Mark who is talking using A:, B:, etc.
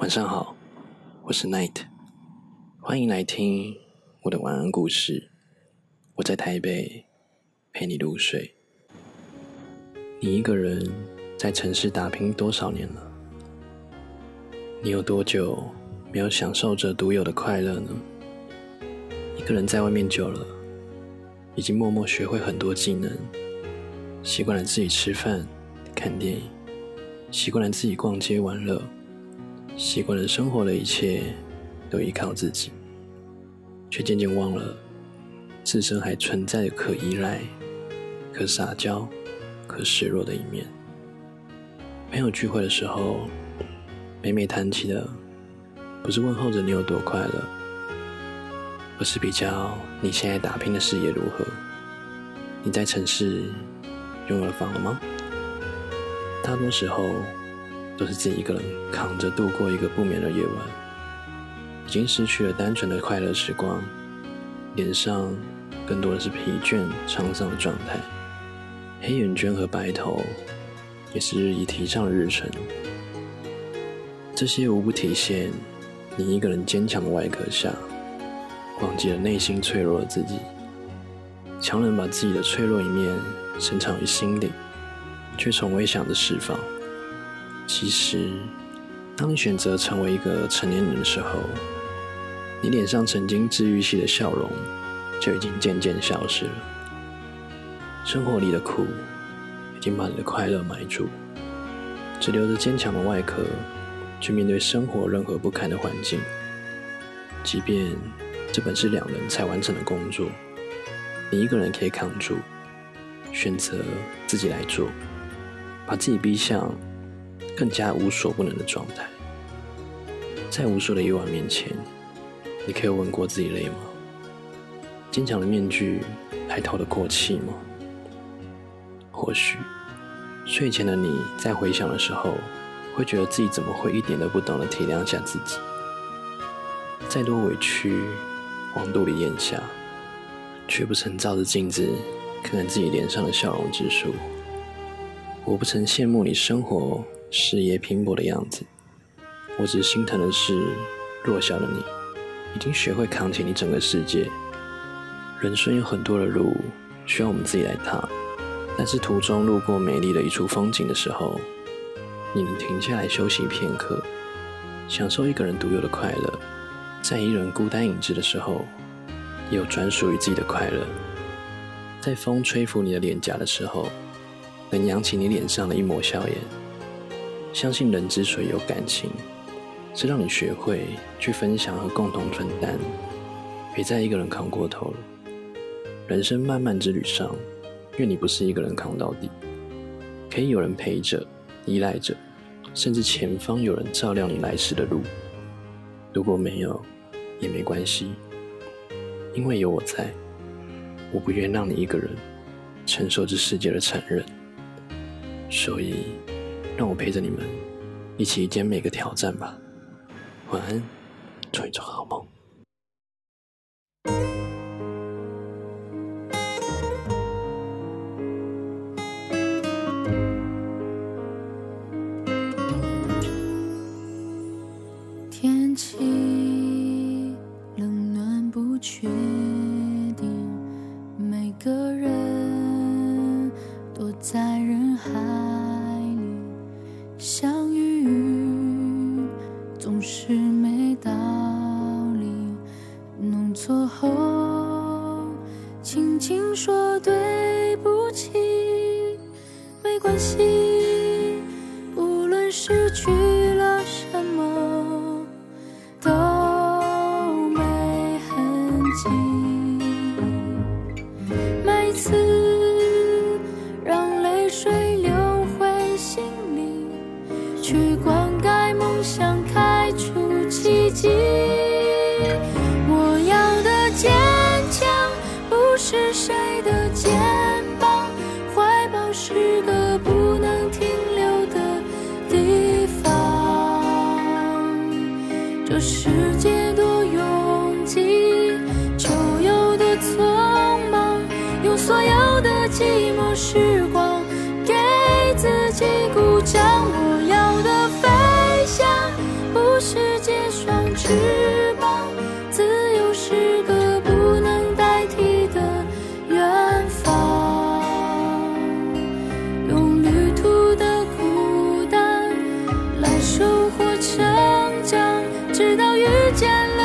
A: 晚上好，我是 Night，欢迎来听我的晚安故事。我在台北陪你入睡。你一个人在城市打拼多少年了？你有多久没有享受着独有的快乐呢？一个人在外面久了，已经默默学会很多技能，习惯了自己吃饭、看电影，习惯了自己逛街玩乐。习惯了生活的一切都依靠自己，却渐渐忘了自身还存在可依赖、可撒娇、可示弱的一面。朋友聚会的时候，每每谈起的不是问候着你有多快乐，而是比较你现在打拼的事业如何。你在城市拥有了房了吗？大多时候。都是自己一个人扛着度过一个不眠的夜晚，已经失去了单纯的快乐时光，脸上更多的是疲倦沧桑的状态，黑眼圈和白头也是日益提上的日程。这些无不体现你一个人坚强的外壳下，忘记了内心脆弱的自己，强忍把自己的脆弱一面深藏于心里，却从未想着释放。其实，当你选择成为一个成年人的时候，你脸上曾经治愈系的笑容就已经渐渐消失了。生活里的苦已经把你的快乐埋住，只留着坚强的外壳去面对生活任何不堪的环境。即便这本是两人才完成的工作，你一个人可以扛住，选择自己来做，把自己逼向。更加无所不能的状态，在无数的夜晚面前，你可以问过自己累吗？坚强的面具还透得过气吗？或许睡前的你在回想的时候，会觉得自己怎么会一点都不懂得体谅下自己？再多委屈往肚里咽下，却不曾照着镜子看看自己脸上的笑容之书。我不曾羡慕你生活。事业拼搏的样子，我只是心疼的是弱小的你，已经学会扛起你整个世界。人生有很多的路需要我们自己来踏，但是途中路过美丽的一处风景的时候，你能停下来休息片刻，享受一个人独有的快乐。在一人孤单影子的时候，也有专属于自己的快乐。在风吹拂你的脸颊的时候，能扬起你脸上的一抹笑颜。相信人之所以有感情，是让你学会去分享和共同分担。别再一个人扛过头了。人生漫漫之旅上，愿你不是一个人扛到底，可以有人陪着、依赖着，甚至前方有人照亮你来时的路。如果没有，也没关系，因为有我在。我不愿让你一个人承受这世界的残忍，所以。让我陪着你们，一起肩每个挑战吧。晚安，做一做好梦。
B: 天气冷暖不确定，每个人躲在人海。错后，轻轻说对不起，没关系，无论失去了什么，都没痕迹。每次让泪水流回心里，去灌溉梦想，开出奇迹。这世界多拥挤就有多匆忙用所有的寂寞时光给自己鼓掌。我要的飞翔不是借双翅膀自由是个不能代替的远方。用旅途的孤单来收获成长。直到遇见了